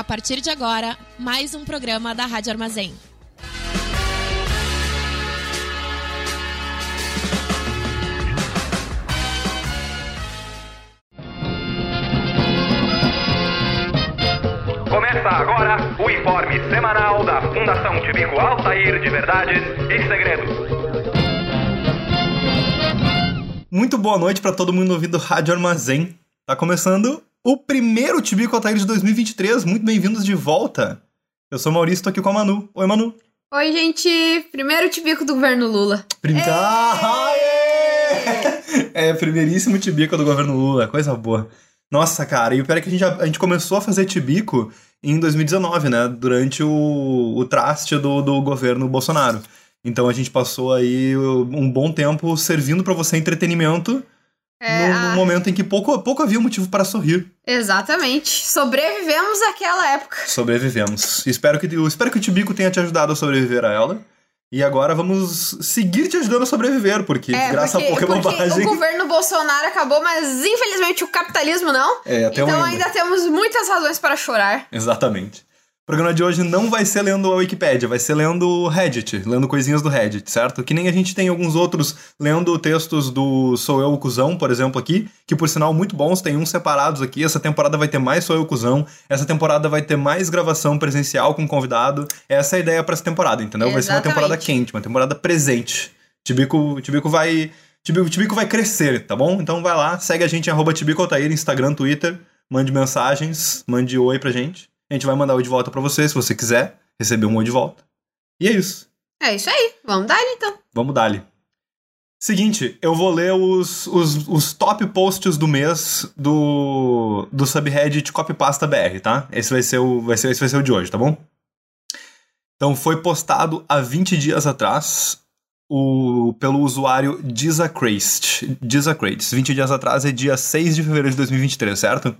a partir de agora, mais um programa da Rádio Armazém. Começa agora o informe semanal da Fundação Tibico Altair de Verdades e Segredos. Muito boa noite para todo mundo ouvindo Rádio Armazém. Tá começando o primeiro Tibico Altair de 2023. Muito bem-vindos de volta. Eu sou o Maurício, tô aqui com a Manu. Oi, Manu. Oi, gente. Primeiro tibico do governo Lula. Prim... Ah, é! primeiríssimo Tibico do governo Lula. Coisa boa. Nossa, cara, e o pior é que a gente, a gente começou a fazer Tibico em 2019, né? Durante o, o traste do, do governo Bolsonaro. Então a gente passou aí um bom tempo servindo para você entretenimento É, num, a- momento em que pouco, pouco havia motivo para sorrir. Exatamente. Sobrevivemos àquela época. Sobrevivemos. Espero que, eu espero que o Tibico tenha te ajudado a sobreviver a ela. E agora vamos seguir te ajudando a sobreviver, porque É, graças porque, a pouca porque bobagem. o governo Bolsonaro acabou, mas infelizmente o capitalismo não. É, até então um ainda temos muitas razões para chorar. Exatamente. O programa de hoje não vai ser lendo a Wikipédia, vai ser lendo o Reddit, lendo coisinhas do Reddit, certo? Que nem a gente tem alguns outros lendo textos do Sou Eu o Cusão, por exemplo, aqui, que por sinal muito bons, tem uns separados aqui. Essa temporada vai ter mais Sou Eu o Cusão, essa temporada vai ter mais gravação presencial com convidado. Essa é a ideia pra essa temporada, entendeu? Vai ser uma temporada quente, uma temporada presente. Tibico, Tibico vai. Tibico, Tibico vai crescer, tá bom? Então vai lá, segue a gente em arroba Tibico Altair, Instagram, Twitter, mande mensagens, mande oi pra gente. A gente vai mandar oi de volta pra você, se você quiser receber um de volta. E é isso. É isso aí. Vamos dar então. Vamos dar-lhe. Seguinte, eu vou ler os, os, os top posts do mês do, do subreddit Copypasta BR, tá? Esse vai, ser o, vai ser, esse vai ser o de hoje, tá bom? Então foi postado há 20 dias atrás o, pelo usuário Dizacrazed. Dizacrazed. 20 dias atrás é dia 6 de fevereiro de 2023, certo?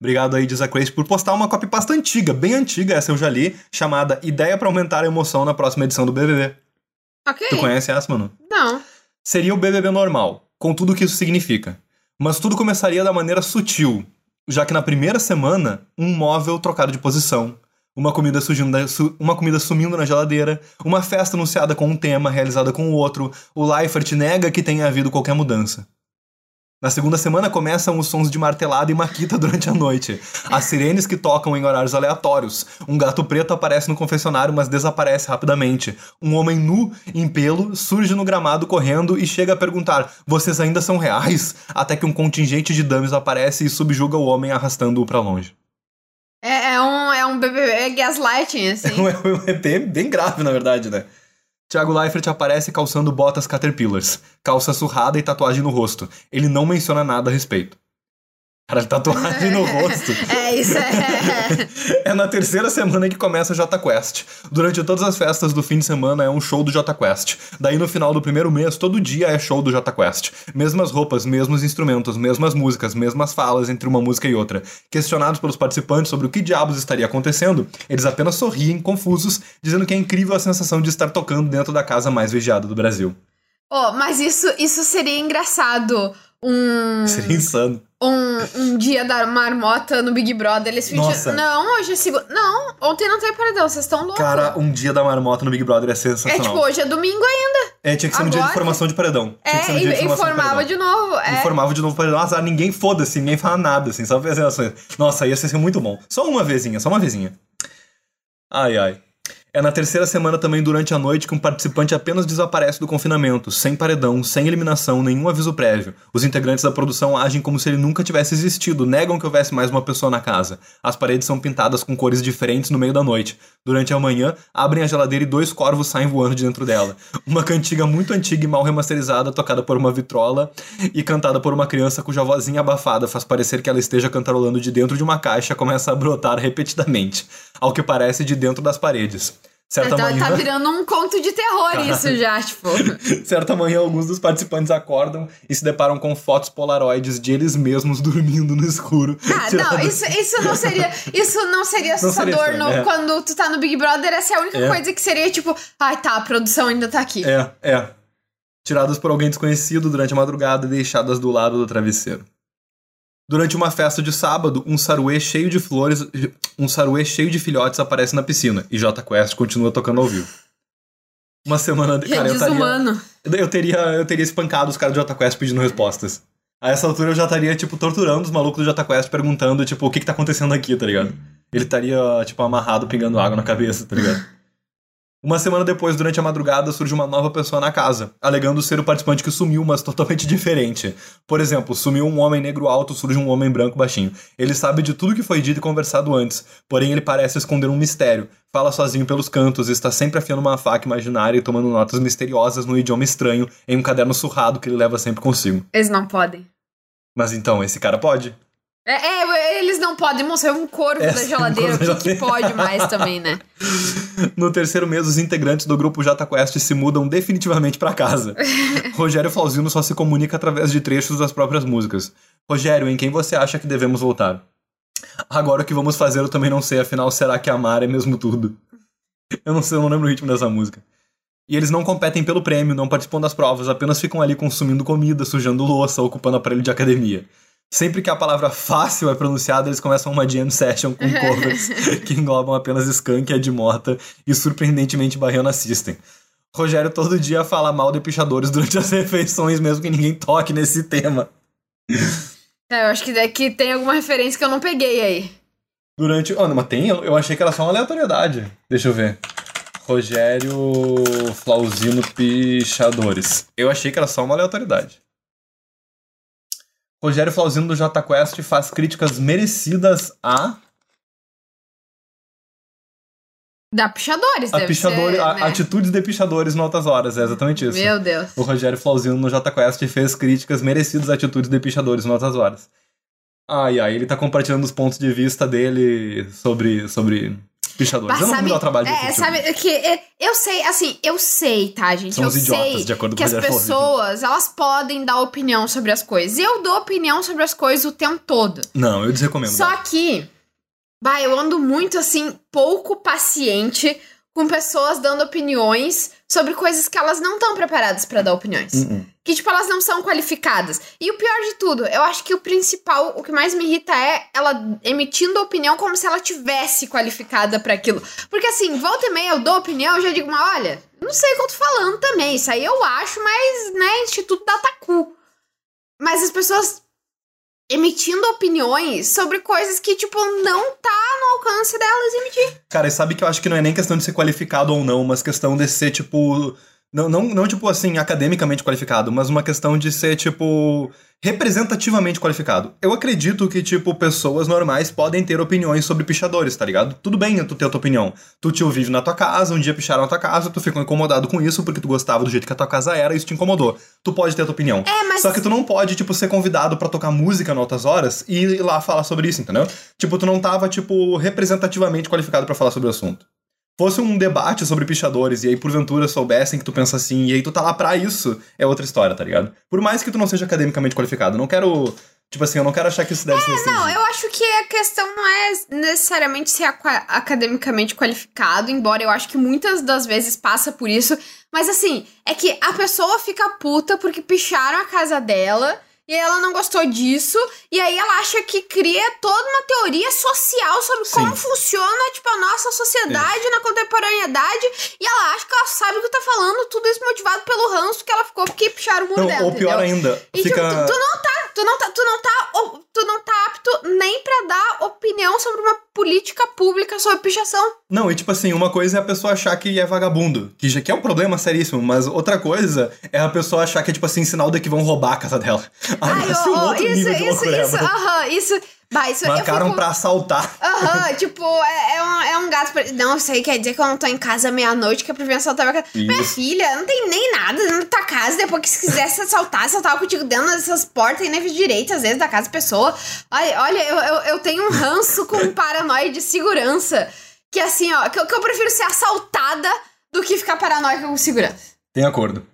Obrigado aí, Dizacrazed, por postar uma copypasta antiga, bem antiga, essa eu já li, chamada Ideia pra Aumentar a Emoção na próxima edição do BBB. Ok. Tu conhece essa, mano? Não. Seria o BBB normal, com tudo o que isso significa. Mas tudo começaria da maneira sutil, já que na primeira semana, um móvel trocado de posição, uma comida, da- su- uma comida sumindo na geladeira, uma festa anunciada com um tema, realizada com o outro, o Leifert nega que tenha havido qualquer mudança. Na segunda semana começam os sons de martelada e maquita durante a noite. As sirenes que tocam em horários aleatórios. Um gato preto aparece no confessionário, mas desaparece rapidamente. Um homem nu, em pelo, surge no gramado correndo e chega a perguntar: Vocês ainda são reais? Até que um contingente de dummies aparece e subjuga o homem, arrastando-o pra longe. É, é um, é um BBB é gaslighting, assim. É bem, bem grave, na verdade, né? Thiago Leifert aparece calçando botas Caterpillars, calça surrada e tatuagem no rosto. Ele não menciona nada a respeito. Cara, tatuagem no rosto. É, isso é. É na terceira semana que começa o Jota Quest. Durante todas as festas do fim de semana é um show do Jota Quest. Daí no final do primeiro mês, todo dia é show do Jota Quest. Mesmas roupas, mesmos instrumentos, mesmas músicas, mesmas falas entre uma música e outra. Questionados pelos participantes sobre o que diabos estaria acontecendo, eles apenas sorriem, confusos, dizendo que é incrível a sensação de estar tocando dentro da casa mais vigiada do Brasil. Oh, mas isso, isso seria engraçado. Um. Seria insano. Um, um dia da marmota no Big Brother, eles fingiam. Nossa. Não, hoje é segunda. Não, ontem não tem paredão, vocês estão loucos. Cara, um dia da marmota no Big Brother é é sensacional. tipo, hoje é domingo ainda. É, tinha que ser no dia de agora- formação de paredão. Tinha que ser É, dia de e de informava paredão. de novo. É. informava de novo para azar, ninguém foda-se, ninguém fala nada, assim, só fazer ações. Nossa, ia ser muito bom. Só uma vezinha, só uma vezinha. Ai, ai. É na terceira semana também durante a noite que um participante apenas desaparece do confinamento, sem paredão, sem eliminação, nenhum aviso prévio. Os integrantes da produção agem como se ele nunca tivesse existido, negam que houvesse mais uma pessoa na casa. As paredes são pintadas com cores diferentes no meio da noite. Durante a manhã, abrem a geladeira e dois corvos saem voando de dentro dela. Uma cantiga muito antiga e mal remasterizada, tocada por uma vitrola e cantada por uma criança cuja vozinha abafada faz parecer que ela esteja cantarolando de dentro de uma caixa, começa a brotar repetidamente, ao que parece de dentro das paredes. Certa Tá, manhã, tá virando um conto de terror Cara. isso já, tipo. certa manhã, alguns dos participantes acordam e se deparam com fotos polaroides de eles mesmos dormindo no escuro. Ah, não, isso, isso não seria. Isso não seria seria assustador estranho, no- é. quando tu tá no Big Brother. Essa é a única É. coisa que seria, tipo, ai tá, a produção ainda tá aqui. É, é. Tiradas por alguém desconhecido durante a madrugada e deixadas do lado do travesseiro. Durante uma festa de sábado, um saruê cheio de flores, um saruê cheio de filhotes aparece na piscina e J Quest continua tocando ao vivo. Uma semana, de, cara, eu estaria, eu teria, eu teria espancado os caras do J Quest pedindo respostas. A essa altura eu já estaria, tipo, torturando os malucos do J Quest, perguntando, tipo, o que que tá acontecendo aqui, tá ligado? Ele estaria, tipo, amarrado, pingando água na cabeça, tá ligado? Uma semana depois, durante a madrugada, surge uma nova pessoa na casa, alegando ser o participante que sumiu, mas totalmente diferente. Por exemplo, sumiu um homem negro alto, surge um homem branco baixinho. Ele sabe de tudo que foi dito e conversado antes, porém ele parece esconder um mistério. Fala sozinho pelos cantos, está sempre afiando uma faca imaginária e tomando notas misteriosas num idioma estranho em um caderno surrado que ele leva sempre consigo. Eles não podem. Mas então, esse cara pode? É, é, eles não podem mostrar um corvo É, da geladeira. O que, que pode mais também, né? No terceiro mês, os integrantes do grupo Jata Quest se mudam definitivamente pra casa. Rogério Flauzino só se comunica através de trechos das próprias músicas. Rogério, em quem você acha que devemos voltar? Agora o que vamos fazer eu também não sei, afinal, será que amar é mesmo tudo? Eu não sei, eu não lembro o ritmo dessa música. E eles não competem pelo prêmio, não participam das provas, apenas ficam ali consumindo comida, sujando louça, ocupando aparelho de academia. Sempre que a palavra fácil é pronunciada, eles começam uma jam session com covers que englobam apenas Skank, Ed Morta e surpreendentemente Baiana System. Rogério todo dia fala mal de pichadores durante as refeições, mesmo que ninguém toque nesse tema. É, eu acho que daqui tem alguma referência que eu não peguei aí. Durante. Oh, não, mas tem? Eu eu achei que era só uma aleatoriedade. Deixa eu ver. Rogério Flauzino Pichadores. Eu achei que era só uma aleatoriedade. Rogério Flauzino do J Quest faz críticas merecidas a, Da Pichadores, a, deve pichadores, ser, a né? atitudes de pichadores em altas horas. É exatamente isso. Meu Deus. O Rogério Flauzino no J Quest fez críticas merecidas a atitudes de pichadores em altas horas. Ai, ai, ele tá compartilhando os pontos de vista dele sobre, sobre pichadores. Bah, eu não vou dar o trabalho de é, sabe que é, eu sei, assim, eu sei, tá, gente? São eu os idiotas, sei de acordo com que as pessoas, elas podem dar opinião sobre as coisas. Eu dou opinião sobre as coisas o tempo todo. Não, eu desrecomendo. Só que, bah, eu ando muito assim, pouco paciente com pessoas dando opiniões sobre coisas que elas não estão preparadas pra dar opiniões. Uh-uh. Que, tipo, elas não são qualificadas. E o pior de tudo, eu acho que o principal, o que mais me irrita é ela emitindo opinião como se ela tivesse qualificada pra aquilo. Porque, assim, volta e meia eu dou opinião, eu já digo, mas olha, não sei o que eu tô falando também. Isso aí eu acho, mas, né, Instituto Datacu. Mas as pessoas emitindo opiniões sobre coisas que, tipo, não tá no alcance delas emitir. Cara, sabe que eu acho que não é nem questão de ser qualificado ou não, mas questão de ser, tipo. Não, não, não, tipo assim, academicamente qualificado, mas uma questão de ser, tipo, representativamente qualificado. Eu acredito que, tipo, pessoas normais podem ter opiniões sobre pichadores, tá ligado? Tudo bem tu ter a tua opinião. Tu te vive na tua casa, um dia picharam a tua casa, tu ficou incomodado com isso porque tu gostava do jeito que a tua casa era e isso te incomodou. Tu pode ter a tua opinião. É, mas- Só que tu não pode, tipo, ser convidado pra tocar música em altas horas e ir lá falar sobre isso, entendeu? Tipo, tu não tava, tipo, representativamente qualificado pra falar sobre o assunto fosse um debate sobre pichadores e aí porventura soubessem que tu pensa assim e aí tu tá lá pra isso, é outra história, tá ligado? Por mais que tu não seja academicamente qualificado, não quero, tipo assim, eu não quero achar que isso deve ser Não, restringido. eu acho que a questão não é necessariamente ser academicamente qualificado, embora eu acho que muitas das vezes passa por isso. Mas assim, é que a pessoa fica puta porque picharam a casa dela. E ela não gostou disso, e aí ela acha que cria toda uma teoria social sobre Sim. como funciona, tipo, a nossa sociedade na contemporaneidade, e ela acha que ela sabe o que tá falando, tudo isso motivado pelo ranço que ela ficou porque picharam o muro Não, dela, ou pior entendeu? ainda, E fica... tipo, tu, tu não tá, tu não tá, tu não tá, tu não tá apto nem pra dar opinião sobre uma política pública sobre pichação. Não, e tipo assim, uma coisa é a pessoa achar que é vagabundo, que já que é um problema seríssimo, mas outra coisa é a pessoa achar que é tipo assim, sinal de que vão roubar a casa dela. Aí esse é um outro isso, nível de isso, isso, aham, isso, bah, isso, Marcaram eu fico... pra assaltar. Aham, tipo, é, é, um, é um gato. pra- Não, isso aí quer dizer que eu não tô em casa meia-noite, que é pra vir assaltar minha casa. Minha Isso. filha, não tem nem nada na tua casa. Depois que se quisesse assaltar, assaltava contigo dentro dessas portas e nem direito, às vezes, da casa da pessoa. Olha, olha eu, eu, eu tenho um ranço com paranoia de segurança. Que assim, ó, que, eu- que eu prefiro ser assaltada do que ficar paranoica com segurança. Tem acordo.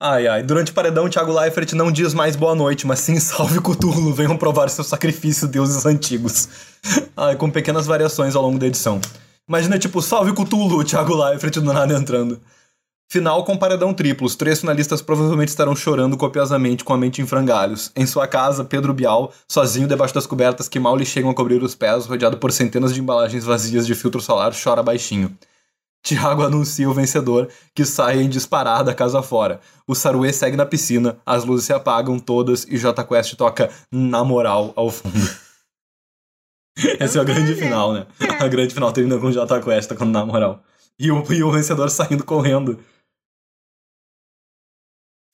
Ai, ai. Durante o paredão, Thiago Leifert não diz mais boa noite, mas sim salve Cthulhu, venham provar seu sacrifício, deuses antigos. Ai, com pequenas variações ao longo da edição. Imagina, tipo, salve Cthulhu, Thiago Leifert do nada entrando. Final com paredão triplo. Os três finalistas provavelmente estarão chorando copiosamente com a mente em frangalhos. Em sua casa, Pedro Bial, sozinho debaixo das cobertas que mal lhe chegam a cobrir os pés, rodeado por centenas de embalagens vazias de filtro solar, chora baixinho. Tiago anuncia o vencedor, que sai em disparada casa fora. O Saruê segue na piscina, as luzes se apagam todas e J Quest toca Na Moral ao fundo. Esse é o grande final, né? A grande final termina com J Quest tocando Na Moral. E o, e o vencedor saindo correndo.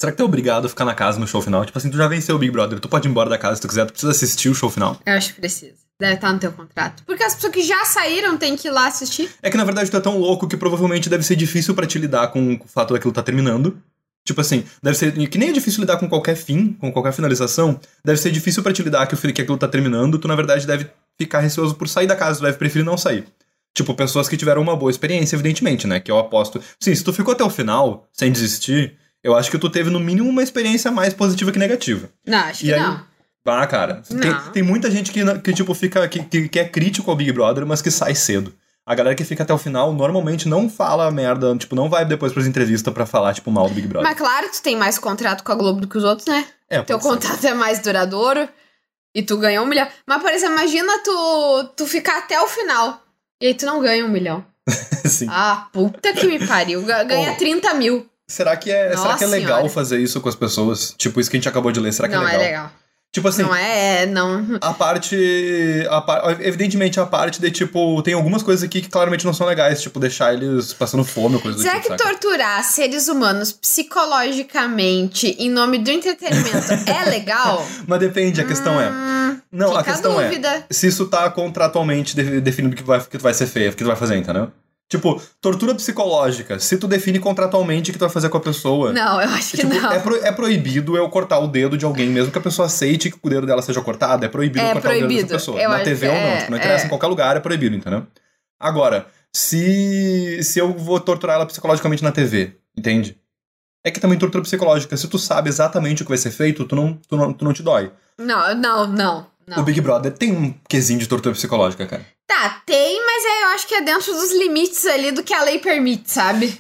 Será que tu é obrigado a ficar na casa no show final? Tipo assim, tu já venceu o Big Brother, tu pode ir embora da casa se tu quiser, tu precisa assistir o show final. Eu acho que precisa. Deve estar no teu contrato. Porque as pessoas que já saíram têm que ir lá assistir. É que na verdade tu é tão louco que provavelmente deve ser difícil pra te lidar com o fato daquilo tá terminando. Tipo assim, deve ser. Que nem é difícil lidar com qualquer fim, com qualquer finalização. Deve ser difícil pra te lidar que, que aquilo tá terminando. Tu, na verdade, deve ficar receoso por sair da casa, tu deve preferir não sair. Tipo, pessoas que tiveram uma boa experiência, evidentemente, né? Que eu aposto. Sim, se tu ficou até o final, sem desistir, eu acho que tu teve no mínimo uma experiência mais positiva que negativa. Não, acho E que aí- não. Ah, cara. Tem, Não. tem muita gente que, que tipo, fica. Que, que, que é crítico ao Big Brother, mas que sai cedo. A galera que fica até o final normalmente não fala merda, tipo, não vai depois pras entrevistas pra falar, tipo, mal do Big Brother. Mas claro, tu tem mais contrato com a Globo do que os outros, né? é, Teu contrato é mais duradouro e tu ganhou um milhão. Mas, por exemplo, imagina tu, tu ficar até o final e aí tu não ganha um milhão. Sim. Ah, puta que me pariu. Ga- Ganha Oh. 30 mil. Será que é, será Nossa que é legal Senhora. fazer isso com as pessoas? Tipo, isso que a gente acabou de ler, será que não é legal? é legal. Tipo assim, Não é, não. a parte. A par- evidentemente, a parte de, tipo, tem algumas coisas aqui que claramente não são legais, tipo, deixar eles passando fome ou coisa do Será tipo. que saca? torturar seres humanos psicologicamente em nome do entretenimento é legal? Mas depende, a questão é. Hum, Não, a fica a questão é. se isso tá contratualmente de- definido que, vai, que tu vai ser feio, que tu vai fazer, entendeu? Tipo, tortura psicológica. Se tu define contratualmente o que tu vai fazer com a pessoa. Não, eu acho que tipo, não. é, pro- é proibido eu cortar o dedo de alguém, mesmo que a pessoa aceite que o dedo dela seja cortado, é proibido É cortar o dedo proibido. dessa pessoa. Eu Na TV que ou não, é, tipo, não interessa, é. em qualquer lugar é proibido, entendeu? Agora, se, se eu vou torturar ela psicologicamente na TV, entende? É que também tortura psicológica. Se tu sabe exatamente o que vai ser feito, tu não, tu não, tu não te dói. Não, não, não. O não. Big Brother tem um quesinho de tortura psicológica, cara. Tá, tem, mas é, eu acho que é dentro dos limites ali do que a lei permite, sabe?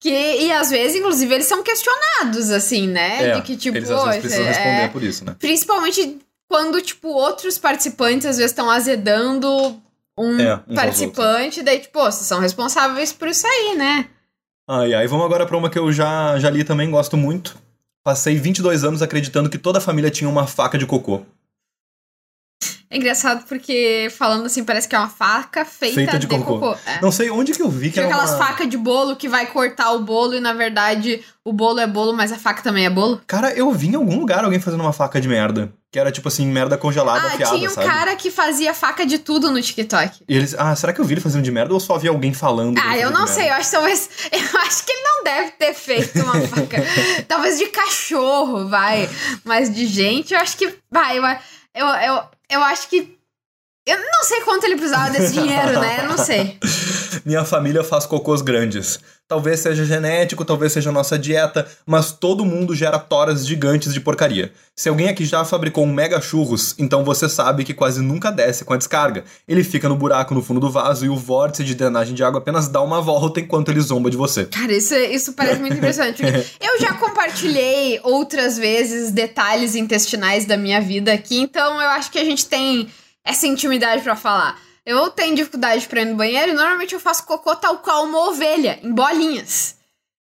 Que, e às vezes, inclusive, eles são questionados, assim, né? de que, tipo, É, eles às vezes precisam é- responder por isso, né? Principalmente quando, tipo, outros participantes às vezes estão azedando um É, participante, daí, tipo, pô, vocês são responsáveis por isso aí, né? Ai, ai, vamos agora pra uma que eu já, já li também, gosto muito. Passei 22 anos acreditando que toda a família tinha uma faca de cocô. É engraçado porque, falando assim, parece que é uma faca feita, Feita de de, cocô. cocô. É. Não sei onde que eu vi que Tipo era aquelas uma... facas de bolo que vai cortar o bolo e, na verdade, o bolo é bolo, mas a faca também é bolo. Cara, eu vi em algum lugar alguém fazendo uma faca de merda. Que era tipo assim, merda congelada, ah, afiada, tinha um sabe? cara que fazia faca de tudo no TikTok. E eles, ah, será que eu vi ele fazendo de merda ou só vi alguém falando? Ah, eu não sei, merda? eu acho que talvez. Eu acho que ele não deve ter feito uma faca. talvez de cachorro, vai. Mas de gente, eu acho que. Vai, eu, eu, eu, eu acho que. Eu não sei quanto ele precisava desse dinheiro, né? Eu não sei. Minha família faz cocôs grandes. Talvez seja genético, talvez seja nossa dieta, mas todo mundo gera toras gigantes de porcaria. Se alguém aqui já fabricou um mega churros, então você sabe que quase nunca desce com a descarga. Ele fica no buraco no fundo do vaso e o vórtice de drenagem de água apenas dá uma volta enquanto ele zomba de você. Cara, isso, isso parece muito impressionante. Eu já compartilhei outras vezes detalhes intestinais da minha vida aqui, então eu acho que a gente tem essa intimidade pra falar. Eu tenho dificuldade pra ir no banheiro e normalmente eu faço cocô tal qual uma ovelha, em bolinhas.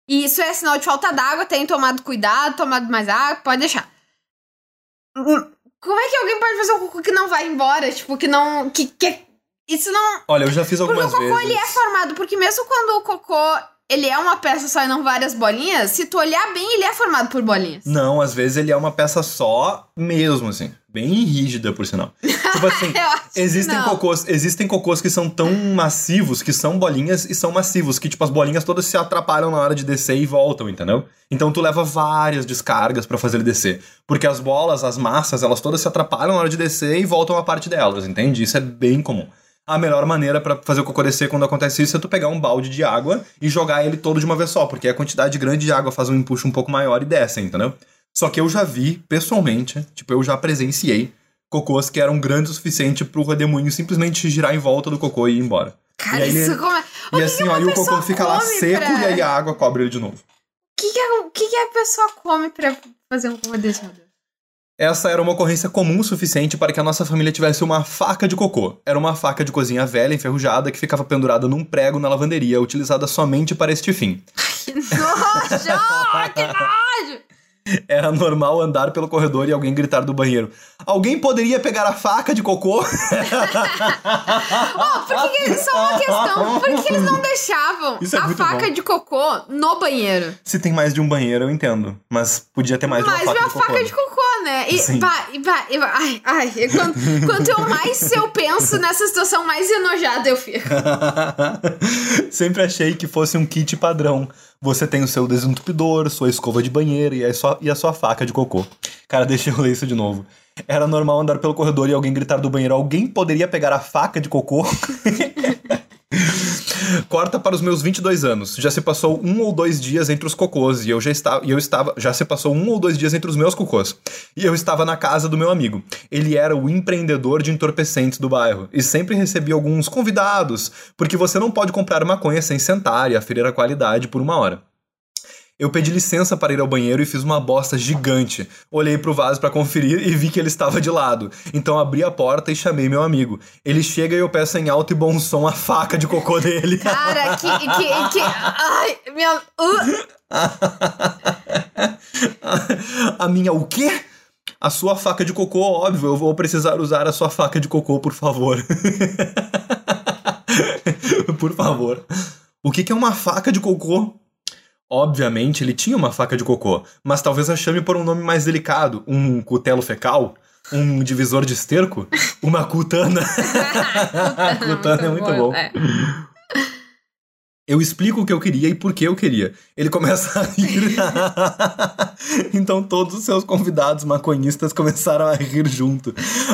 E isso é sinal de falta d'água, tenho tomado cuidado, tomado mais água, pode deixar. Hum, Como é que alguém pode fazer um cocô que não vai embora? Tipo, que não. Que, que... Isso não. Olha, eu já fiz Porque algumas o cocô vezes. ele é formado, porque mesmo quando o cocô ele é uma peça só e não várias bolinhas, se tu olhar bem, ele é formado por bolinhas. Não, às vezes ele é uma peça só mesmo, assim. Bem rígida, por sinal. Tipo assim, existem cocôs, existem cocôs que são tão massivos, que são bolinhas e são massivos, que tipo as bolinhas todas se atrapalham na hora de descer e voltam, entendeu? Então tu leva várias descargas pra fazer ele descer, porque as bolas, as massas, elas todas se atrapalham na hora de descer e voltam a parte delas, entende? Isso é bem comum. A melhor maneira pra fazer o cocô descer quando acontece isso é tu pegar um balde de água e jogar ele todo de uma vez só, porque a quantidade grande de água faz um empuxo um pouco maior e desce, entendeu? Só que eu já vi, pessoalmente, tipo, eu já presenciei cocôs que eram grandes o suficiente pro redemoinho simplesmente girar em volta do cocô e ir embora. Cara, E aí isso como é... E assim, ó, o cocô fica lá seco pra- e aí a água cobre ele de novo. O que, que, a- o que, que a pessoa come pra fazer um cocô desse, meu Deus? Essa era uma ocorrência comum o suficiente para que a nossa família tivesse uma faca de cocô. Era uma faca de cozinha velha, enferrujada, que ficava pendurada num prego na lavanderia, utilizada somente para este fim. Que nojo! que nojo! Era normal andar pelo corredor e alguém gritar do banheiro: Alguém poderia pegar a faca de cocô? Oh, por que, que só uma questão? Por que eles não deixavam é a faca bom. de cocô no banheiro? Se tem mais de um banheiro, eu entendo. Mas podia ter mais de uma Mas faca uma de cocô. faca de cocô, né? E Sim. e e. Ai, ai. e Quanto, quanto eu mais eu penso nessa situação, mais enojada eu fico. Sempre achei que fosse um kit padrão. Você tem o seu desentupidor, sua escova de banheiro e a sua, e a sua faca de cocô. Cara, deixa eu ler isso de novo. Era normal andar pelo corredor e alguém gritar do banheiro: Alguém poderia pegar a faca de cocô? Corta para os meus 22 anos. Já se passou um ou dois dias entre os cocôs e eu já estava, e eu estava, já se passou um ou dois dias entre os meus cocôs. E eu estava na casa do meu amigo. Ele era o empreendedor de entorpecentes do bairro e sempre recebia alguns convidados, porque você não pode comprar maconha sem sentar e aferir a qualidade por uma hora. Eu pedi licença para ir ao banheiro e fiz uma bosta gigante. Olhei pro vaso para conferir e vi que ele estava de lado. Então abri a porta e chamei meu amigo. Ele chega e eu peço em alto e bom som a faca de cocô dele. Cara, que. que, que ai, minha. Uh, a minha o quê? A sua faca de cocô, óbvio. Eu vou precisar usar a sua faca de cocô, por favor. por favor. O que que é uma faca de cocô? Obviamente, ele tinha uma faca de cocô, mas talvez a chame por um nome mais delicado. Um cutelo fecal? Um divisor de esterco? Uma cutana? Cutana é muito bom. É. Eu explico o que eu queria e por que eu queria. Ele começa a rir. então todos os seus convidados maconhistas começaram a rir junto.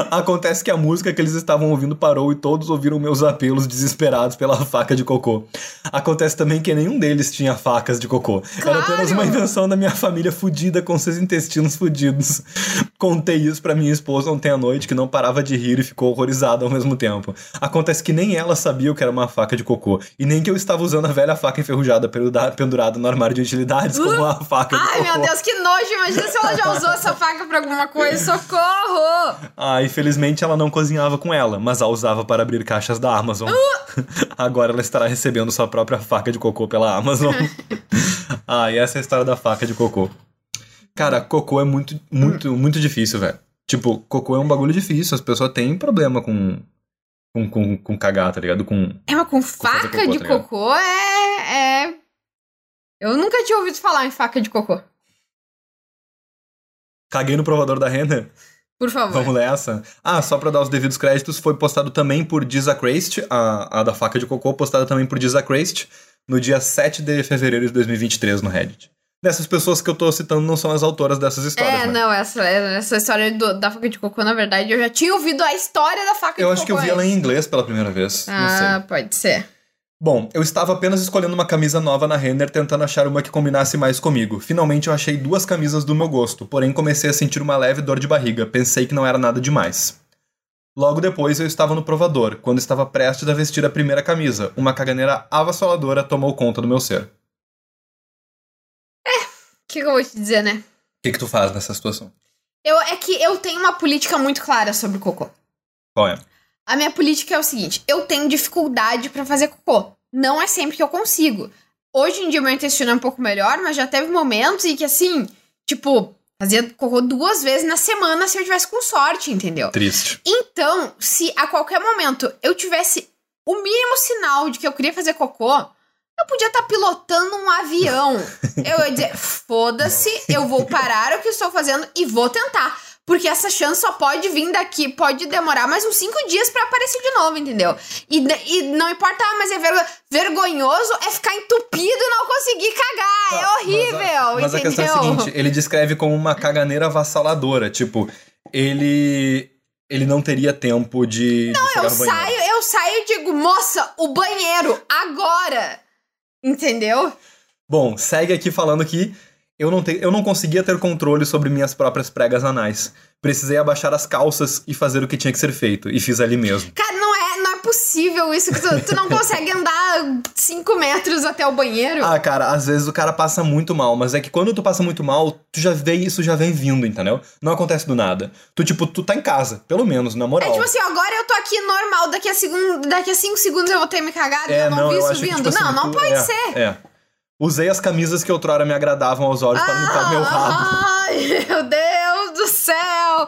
Acontece que a música que eles estavam ouvindo parou e todos ouviram meus apelos desesperados pela faca de cocô. Acontece também que nenhum deles tinha facas de cocô. Era apenas Claro! uma invenção da minha família fudida com seus intestinos fudidos. Contei isso pra minha esposa ontem à noite, que não parava de rir e ficou horrorizada ao mesmo tempo. Acontece que nem ela sabia o que era uma faca de cocô, e nem que eu estava usando a velha faca enferrujada pendurada no armário de utilidades como uma faca de Ai, meu Deus, que nojo! Imagina se ela já usou essa faca pra alguma coisa. Socorro! Ah, infelizmente ela não cozinhava com ela, mas a usava para abrir caixas da Amazon. Agora ela estará recebendo sua própria faca de cocô pela Amazon. ah, e essa é a história da faca de cocô. Cara, cocô é muito, muito, muito difícil, velho. Tipo, cocô é um bagulho difícil, as pessoas têm problema com, com, com, com cagar, tá ligado? Com... É, mas com fazer faca cocô, de tá cocô é, é. Eu nunca tinha ouvido falar em faca de cocô. Caguei no provador da Renner. Por favor. Vamos nessa? Ah, só pra dar os devidos créditos, foi postado também por Dizacrest, a, a da faca de cocô, postada também por Dizacrest, no dia 7 de fevereiro de 2023 no Reddit. Dessas pessoas que eu tô citando não são as autoras dessas histórias, É, né? não, essa, essa história do- da faca de cocô, na verdade, eu já tinha ouvido a história da faca Eu de acho que eu cocô. vi ela em inglês pela primeira vez. Ah, pode ser. Bom, eu estava apenas escolhendo uma camisa nova na Renner, tentando achar uma que combinasse mais comigo. Finalmente eu achei duas camisas do meu gosto, porém comecei a sentir uma leve dor de barriga. Pensei que não era nada demais. Logo depois eu estava no provador, quando estava prestes a vestir a primeira camisa. Uma caganeira avassaladora tomou conta do meu ser. O O que, que eu vou te dizer, né? que, que tu faz nessa situação? Eu, é que eu tenho uma política muito clara sobre cocô. Qual é? A minha política é o seguinte: eu tenho dificuldade pra fazer cocô. Não é sempre que eu consigo. Hoje em dia meu intestino é um pouco melhor, mas já teve momentos em que assim, tipo, fazia cocô duas vezes na semana se eu tivesse com sorte, entendeu? Triste. Então, se a qualquer momento eu tivesse o mínimo sinal de que eu queria fazer cocô, eu podia estar pilotando um avião. Eu ia dizer, foda-se, eu vou parar o que estou fazendo e vou tentar. Porque essa chance só pode vir daqui, pode demorar mais uns cinco dias pra aparecer de novo, entendeu? E, e não importa, ah, mas é vergo- vergonhoso é ficar entupido e não conseguir cagar. é horrível, Mas a, mas a entendeu? questão é a seguinte, ele descreve como uma caganeira avassaladora. Tipo, ele. Ele não teria tempo de. Não, eu saio, eu saio e digo, moça, o banheiro, agora! Entendeu? Bom, segue aqui falando que eu não, te, eu não conseguia ter controle sobre minhas próprias pregas anais. Precisei abaixar as calças e fazer o que tinha que ser feito. E fiz ali mesmo. Cara, possível isso, que tu, tu não consegue andar 5 metros até o banheiro. Ah, cara, às vezes o cara passa muito mal, mas é que quando tu passa muito mal, tu já vê isso já vem vindo, entendeu? Não acontece do nada. Tu, tipo, tu tá em casa, pelo menos, na moral. É tipo assim, agora eu tô aqui normal, daqui a, segun, daqui a cinco segundos eu vou ter me cagado e eu não, vi É, eu isso acho que, vindo. tipo assim, não, não tu- pode é, ser. É. Usei as camisas que outrora me agradavam aos olhos pra limpar meu rabo. Ah, Ai, meu Deus do céu!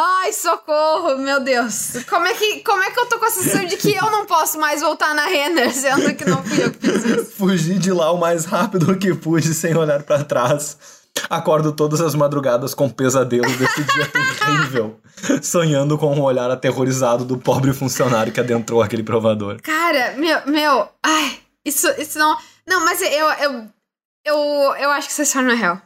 Ai, socorro, meu Deus. Como é que, como é que eu tô com a sensação de que eu não posso mais voltar na Renner, sendo que não fui eu que fiz isso? Fugi de lá o mais rápido que pude sem olhar pra trás. Acordo todas as madrugadas com pesadelos desse dia terrível, sonhando com um olhar aterrorizado do pobre funcionário que adentrou aquele provador. Cara, meu, meu, ai, isso, isso não. Não, mas eu, eu, eu, eu acho que isso só não é real.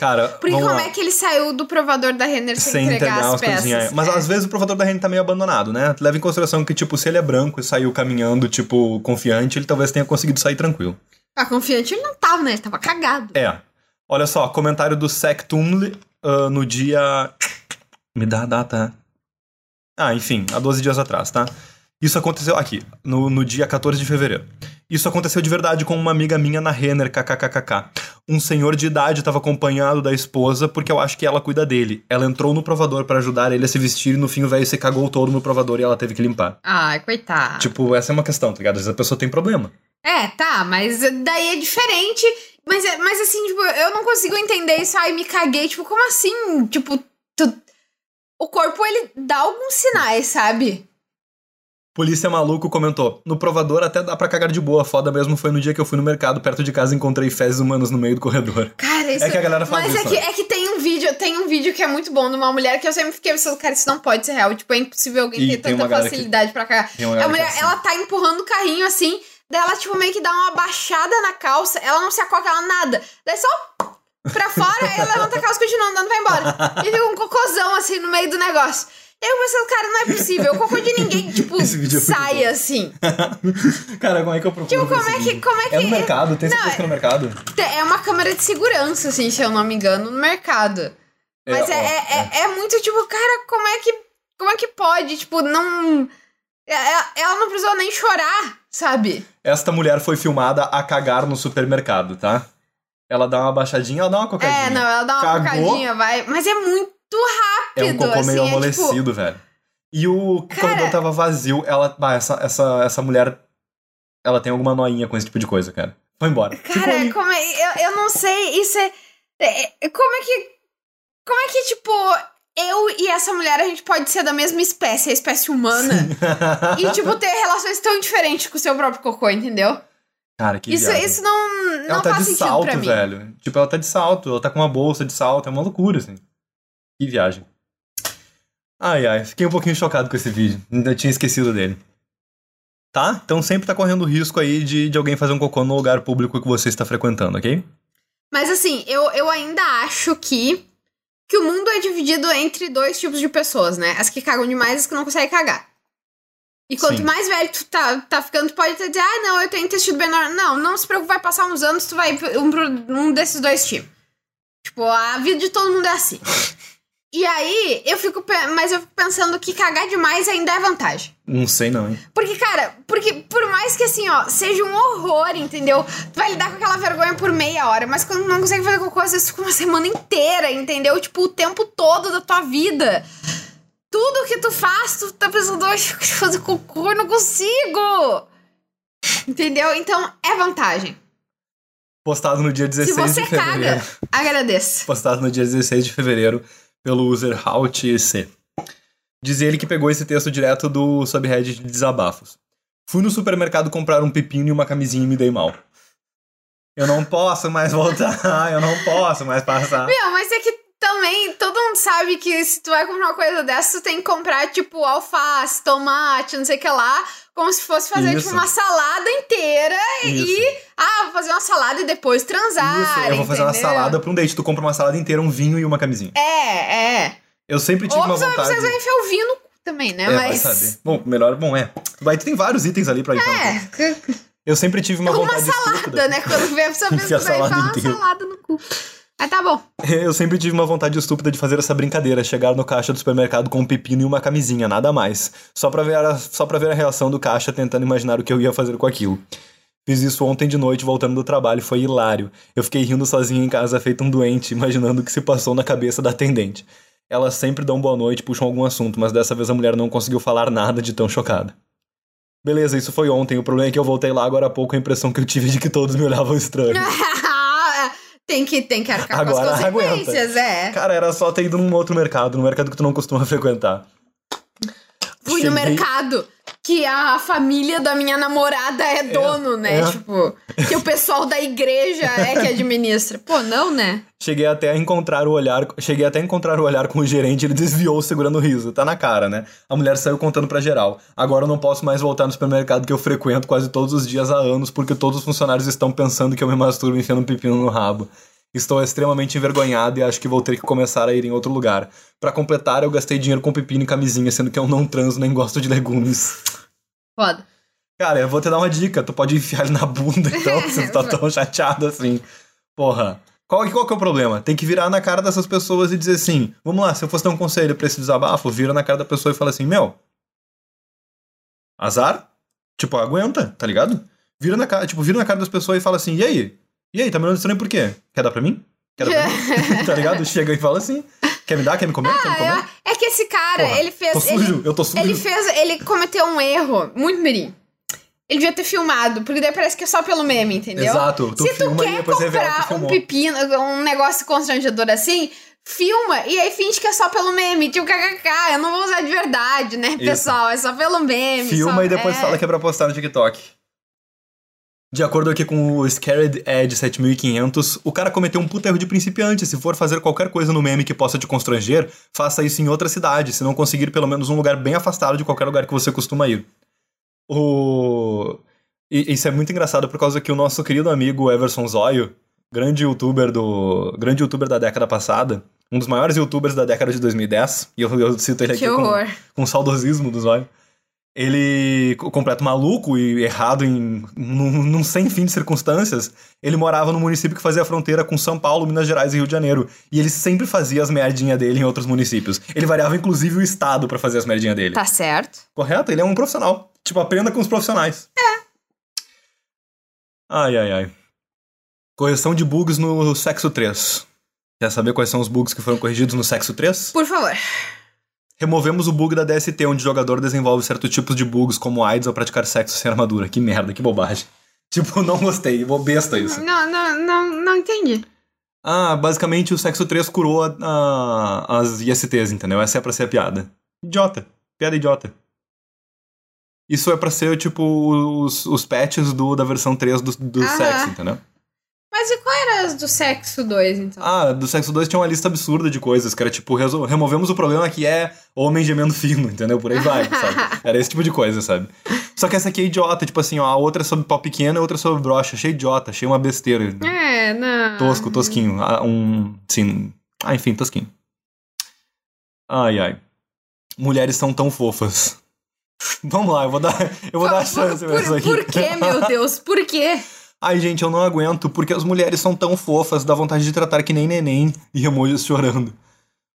Cara, Porque como lá. é que ele saiu do provador da Renner sem, sem entregar, entregar as as peças? Mas É. às vezes o provador da Renner tá meio abandonado, né? Leva em consideração que, tipo, se ele é branco e saiu caminhando, tipo, confiante, ele talvez tenha conseguido sair tranquilo. Ah, confiante ele não tava, né? Ele tava cagado. É. Olha só, comentário do Sec Tumli ah, no dia. Me dá a data. Ah, enfim, há 12 dias atrás, tá? Isso aconteceu aqui, no, no dia 14 de fevereiro. Isso aconteceu de verdade com uma amiga minha na Renner, kkkk. Um senhor de idade estava acompanhado da esposa porque eu acho que ela cuida dele. Ela entrou no provador para ajudar ele a se vestir e no fim o velho se cagou todo no provador e ela teve que limpar. Ai, coitado. Tipo, essa é uma questão, tá ligado? Às vezes a pessoa tem problema. É, tá, mas daí é diferente. Mas, é- mas assim, tipo, eu não consigo entender isso. Ai, me caguei. Tipo, como assim? Tipo, tu- o corpo, ele dá alguns sinais, sabe? Polícia Maluco comentou: No provador até dá pra cagar de boa. Foda mesmo foi no dia que eu fui no mercado perto de casa e encontrei fezes humanos no meio do corredor. Cara, isso... É que a galera faz Mas isso, é que, né? é que tem um vídeo, tem um vídeo que é muito bom de uma mulher que eu sempre fiquei pensando, cara, isso não pode ser real. Tipo, é impossível alguém E ter tanta galera que- facilidade pra cagar. A mulher, é assim. ela tá empurrando o carrinho assim, daí ela, tipo, meio que dá uma baixada na calça, ela não se acoca, ela nada. Daí só pra fora, aí ela levanta a calça e continua andando, vai embora. E fica um cocôzão assim no meio do negócio. Eu pensando, cara, não é possível. O cocô de ninguém, tipo, é sai assim. Cara, como é que eu procuro? Tipo, como é que. Como é que. É no mercado, tem Não, certeza que é no mercado? É uma câmera de segurança, assim, se eu não me engano, no mercado. Mas é, é, é- é muito tipo, cara, como é que. Como é que pode? Tipo, não. é- é- Ela não precisou nem chorar, sabe? Esta mulher foi filmada a cagar no supermercado, tá? Ela dá uma baixadinha, ela dá uma cocadinha. É, não, ela dá uma Cagou. bocadinha, vai. Mas é muito É um rápido, cocô assim. meio é, tipo, amolecido, velho. E o Cara- corredor tava vazio. Ela. Bah, essa, essa, essa mulher. Ela tem alguma noinha com esse tipo de coisa, cara. Foi embora. Cara, como é, eu, eu não sei, isso é, é- é- Como é que. Como é que, tipo, eu e essa mulher a gente pode ser da mesma espécie, a espécie humana, e, tipo, ter relações tão diferentes com o seu próprio cocô, entendeu? Cara, que Isso, viagem. isso não, não Ela tá faz de sentido salto, pra mim. velho. Tipo, ela tá de salto, ela tá com uma bolsa de salto, é uma loucura, assim. Que viagem. Ai, ai, fiquei um pouquinho chocado com esse vídeo. Ainda tinha esquecido dele. Tá? Então sempre tá correndo risco aí de, de alguém fazer um cocô no lugar público que você está frequentando, ok? Mas assim, eu, eu ainda acho que, que o mundo é dividido entre dois tipos de pessoas, né? As que cagam demais e as que não conseguem cagar. E quanto Sim. mais velho tu tá, tá ficando, tu pode até dizer, ah, não, eu tenho intestino menor. Não, não se preocupe, vai passar uns anos, tu vai um, um desses dois tipos. Tipo, a vida de todo mundo é assim. E aí, eu fico, mas eu fico pensando que cagar demais ainda é vantagem. Não sei não, hein? Porque, cara, porque por mais que assim, ó, seja um horror, entendeu? Tu vai lidar com aquela vergonha por meia hora, mas quando não consegue fazer cocô, às vezes fica uma semana inteira, entendeu? Tipo, o tempo todo da tua vida. Tudo que tu faz, tu tá pensando, hoje fazer cocô, eu não consigo! Entendeu? Então, é vantagem. Postado no dia 16 Se você de fevereiro. caga, agradeço. Postado no dia 16 de fevereiro pelo user HaltC. Diz ele que pegou esse texto direto do subreddit de desabafos. Fui no supermercado comprar um pepino e uma camisinha e me dei mal. Eu não posso mais voltar, eu não posso mais passar. Meu, mas é que também todo mundo sabe que se tu vai comprar uma coisa dessa, tu tem que comprar, tipo, alface, tomate, não sei o que lá, como se fosse fazer, Isso. tipo, uma salada inteira Isso. e. Ah, vou fazer uma salada e depois transar. Isso, eu vou fazer uma entendeu? salada pra um date. Tu compra uma salada inteira, um vinho e uma camisinha. É, é. Eu sempre tive Ou uma você vai vontade. enfiar o vinho no cu também, né? É, vai mas. saber. Bom, melhor, bom, é. Vai, tu tem vários itens ali pra ir. É, Eu sempre tive uma uma vontade salada, estúpida. né? Quando vê a pessoa pensa vai salada enfiar uma salada no cu. Ah, tá bom. Eu sempre tive uma vontade estúpida de fazer essa brincadeira, chegar no caixa do supermercado com um pepino e uma camisinha, nada mais. Só pra ver a, só pra ver a reação do caixa tentando imaginar o que eu ia fazer com aquilo. Fiz isso ontem de noite, voltando do trabalho, foi hilário. Eu fiquei rindo sozinho em casa, feito um doente, imaginando o que se passou na cabeça da atendente. Elas sempre dão boa noite, puxam algum assunto, mas dessa vez a mulher não conseguiu falar nada de tão chocada. Beleza, isso foi ontem. O problema é que eu voltei lá agora há pouco, a impressão que eu tive de que todos me olhavam estranho. tem que, tem que arcar Agora com as consequências, é. Cara, era só ter ido num outro mercado, num mercado que tu não costuma frequentar. Fui no Cheguei- mercado que a família da minha namorada é dono, né? é. Tipo, que o pessoal da igreja é que administra. Pô, não, né? Cheguei até a encontrar o olhar. Cheguei até a encontrar o olhar com o gerente, ele desviou segurando o riso. Tá na cara, né? A mulher saiu contando pra geral. Agora eu não posso mais voltar no supermercado que eu frequento quase todos os dias há anos, porque todos os funcionários estão pensando que eu me masturbo enfiando um pepino no rabo. Estou extremamente envergonhado e acho que vou ter que começar a ir em outro lugar. Pra completar, eu gastei dinheiro com pepino e camisinha, sendo que eu não transo nem gosto de legumes. Foda. Cara, eu vou te dar uma dica. Tu pode enfiar ele na bunda, então, se tu tá tão chateado assim. Porra. Qual, qual que é o problema? Tem que virar na cara dessas pessoas e dizer assim: vamos lá, se eu fosse dar um conselho pra esse desabafo, vira na cara da pessoa e fala assim: meu, azar? Tipo, aguenta, tá ligado? Vira na cara, tipo, vira na cara das pessoas e fala assim: e aí? E aí, tá me olhando estranho por quê? Quer dar pra mim? Quer dar pra mim? tá ligado? Chega e fala assim: quer me dar? Quer me comer? quer me comer? Ah, é, é que esse cara, Porra, ele fez. Tô sujo, ele, eu tô sujo. ele fez. Ele cometeu um erro muito mirim. Ele devia ter filmado, porque daí parece que é só pelo meme, entendeu? Exato, tu Se tu quer que comprar um pepino, um negócio constrangedor assim, filma e aí finge que é só pelo meme. Tipo, kkk, eu não vou usar de verdade, né, pessoal? É só pelo meme. Filma só- e depois é. fala que é pra postar no TikTok. De acordo aqui com o Scared Edge 7500, o cara cometeu um puta erro de principiante. Se for fazer qualquer coisa no meme que possa te constranger, faça isso em outra cidade, se não conseguir pelo menos um lugar bem afastado de qualquer lugar que você costuma ir. O... E isso é muito engraçado por causa que o nosso querido amigo Everson Zóio, grande youtuber do. grande youtuber da década passada, um dos maiores youtubers da década de 2010, e eu, eu cito ele aqui Que com, horror. com saudosismo do Zóio. Ele, co- completo maluco e errado em num, num sem fim de circunstâncias, ele morava no município que fazia fronteira com São Paulo, Minas Gerais e Rio de Janeiro. E ele sempre fazia as merdinhas dele em outros municípios. Ele variava inclusive o estado pra fazer as merdinhas dele. Tá certo. Correto? Ele é um profissional. Tipo, aprenda com os profissionais. É. Ai, ai, ai. Correção de bugs no Sexo 3. Quer saber quais são os bugs que foram corrigidos no Sexo 3? Por favor. Removemos o bug da DST, onde o jogador desenvolve certos tipos de bugs, como AIDS ao praticar sexo sem armadura. Que merda, que bobagem. Tipo, não gostei, vou besta isso. Não, não, não, não entendi. Ah, basicamente o Sexo 3 curou a- a- as ISTs, entendeu? Essa é pra ser a piada. Idiota. Piada idiota. Isso é pra ser, tipo, os, os patches do, da versão 3 do, do sexo, entendeu? Mas e qual era as do sexo 2, então? Ah, do Sexo 2 tinha uma lista absurda de coisas, que era tipo, resol- removemos o problema que é homem gemendo fino, entendeu? Por aí vai, sabe? Era esse tipo de coisa, sabe? Só que essa aqui é idiota, tipo assim, ó, a outra é sobre pau pequeno e a outra é sobre brocha. Achei idiota, achei uma besteira. É, não. Tosco, tosquinho. Ah, Um. Sim. Ah, enfim, tosquinho. Ai, ai. Mulheres são tão fofas. Vamos lá, eu vou dar, eu vou dar a chance por, pra isso aqui. por quê, meu Deus? Por quê? Ai, gente, eu não aguento, porque as mulheres são tão fofas, dá vontade de tratar que nem neném e emojis chorando.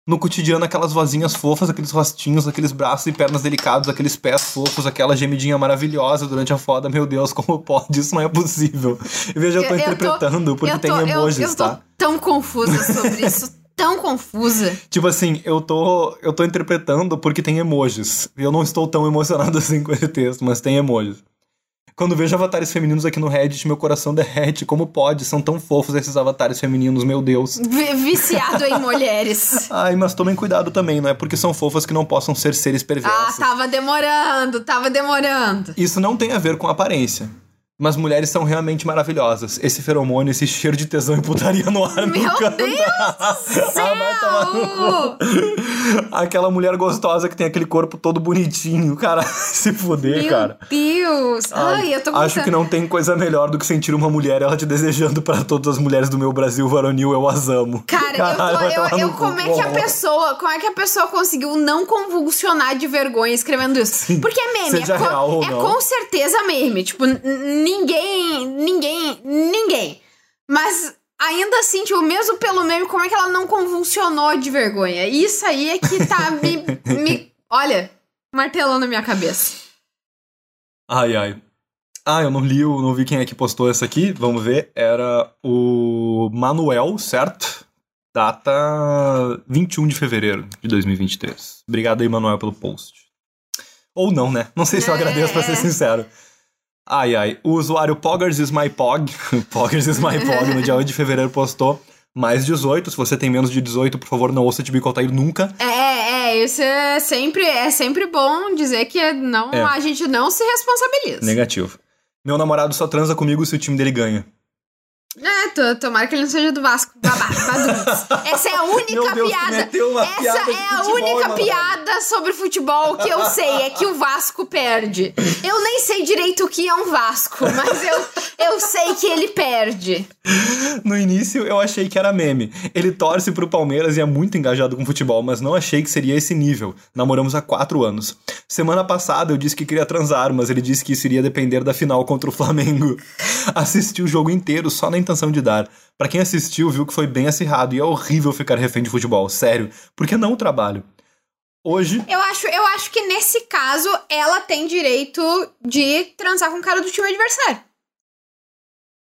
No cotidiano, aquelas vozinhas fofas, aqueles rostinhos, aqueles braços e pernas delicados, aqueles pés fofos, aquela gemidinha maravilhosa durante a foda. Meu Deus, como pode? Isso não é possível. E veja, eu tô Eu- eu tô- interpretando, porque eu tem tô, eu- emojis, eu, tô tá? tão confusa sobre isso. Tão confusa. Tipo assim, eu tô, eu tô interpretando porque tem emojis. Eu não estou tão emocionado assim com esse texto, mas tem emojis. Quando vejo avatares femininos aqui no Reddit, meu coração derrete. Como pode? São tão fofos esses avatares femininos, meu Deus. Vi- viciado em mulheres. Ai, mas tomem cuidado também, não é porque são fofas que não possam ser seres Ah, perversos. tava demorando, tava demorando. Isso não tem a ver com aparência. Mas mulheres são realmente maravilhosas. Esse feromônio, esse cheiro de tesão e putaria no ar Meu nunca Deus dá. Ah, Aquela mulher gostosa que tem aquele corpo todo bonitinho, cara. Se fuder, Meu cara. Deus. Ai, eu tô com Acho que não tem coisa melhor do que sentir uma mulher ela te desejando pra todas as mulheres do meu Brasil varonil, eu as amo. Cara, Caralho, eu, tô, eu, eu como é que a pessoa, como é que a pessoa conseguiu não convulsionar de vergonha escrevendo isso? Porque é meme, é, com, é com certeza meme, tipo, ninguém, ninguém, ninguém. Mas ainda assim, tipo, mesmo pelo meme, como é que ela não convulsionou de vergonha? Isso aí é que tá me, me. Olha, martelando minha cabeça. Ai, ai. Ah, eu não li, eu não vi quem é que postou essa aqui. Vamos ver. Era o Manuel, certo? Data 21 de fevereiro de 2023. Obrigado aí, Manuel, pelo post. Ou não, né? Não sei se eu É. agradeço, pra ser sincero. Ai, ai. O usuário Poggers is my pog, Poggers is my pog, no dia 8 de fevereiro postou mais 18. Se você tem menos de 18, por favor, não ouça Tibico Altair nunca. É, é, isso é sempre, é sempre bom dizer que não, É. a gente não se responsabiliza. Negativo. Meu namorado só transa comigo se o time dele ganha. É, to- tomara que ele não seja do Vasco. Babá. Essa é a única Deus, piada. Essa piada é a futebol, única mano. piada sobre futebol que eu sei, é que o Vasco perde. Eu nem sei direito o que é um Vasco, mas eu, eu sei que ele perde. No início eu achei que era meme. Ele torce pro Palmeiras e é muito engajado com futebol, mas não achei que seria esse nível. Namoramos há quatro anos. Semana passada eu disse que queria transar, mas ele disse que isso iria depender da final contra o Flamengo. Assisti o jogo inteiro só na intenção de dar. Pra quem assistiu, viu que foi bem acirrado e é horrível ficar refém de futebol, sério. Porque não o trabalho. Hoje, Eu acho, eu acho que nesse caso ela tem direito de transar com o cara do time adversário.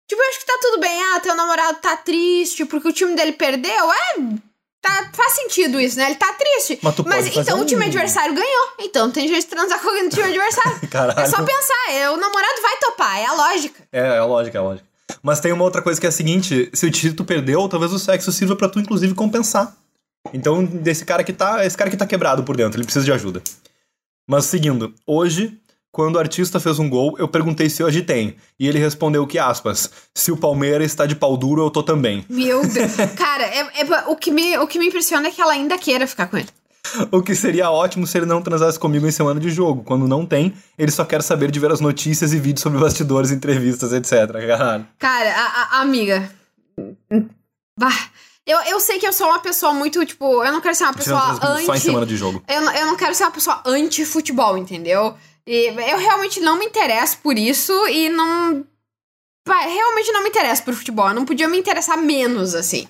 Tipo, eu acho que tá tudo bem. Ah, teu namorado tá triste porque o time dele perdeu. É. Tá, faz sentido isso, né? Ele tá triste. Mas tu pode fazer então o um- time adversário ganhou. Então tem de transar com alguém do time adversário. caralho. É só pensar, é, o namorado vai topar, é a lógica. É, é lógica, é lógica. Mas tem uma outra coisa que é a seguinte: se o título perdeu, talvez o sexo sirva pra tu, inclusive, compensar. Então, desse cara que tá. Esse cara que tá quebrado por dentro, ele precisa de ajuda. Mas seguindo, hoje, quando o artista fez um gol, eu perguntei se hoje tem. E ele respondeu que, aspas, se o Palmeiras está de pau duro, eu tô também. Meu Deus. Cara, é- é- o, que me, o que me impressiona é que ela ainda queira ficar com ele. O que seria ótimo se ele não transasse comigo em semana de jogo. Quando não tem, ele só quer saber de ver as notícias e vídeos sobre bastidores, entrevistas, etc. Caralho. Cara, a, a- amiga. Bah. Eu, eu sei que eu sou uma pessoa muito, tipo, eu não quero ser uma pessoa comigo só em anti. semana de jogo. Eu, eu não quero ser uma pessoa anti-futebol, entendeu? E eu realmente não me interesso por isso e não. Realmente não me interesso por futebol. Eu não podia me interessar menos, assim.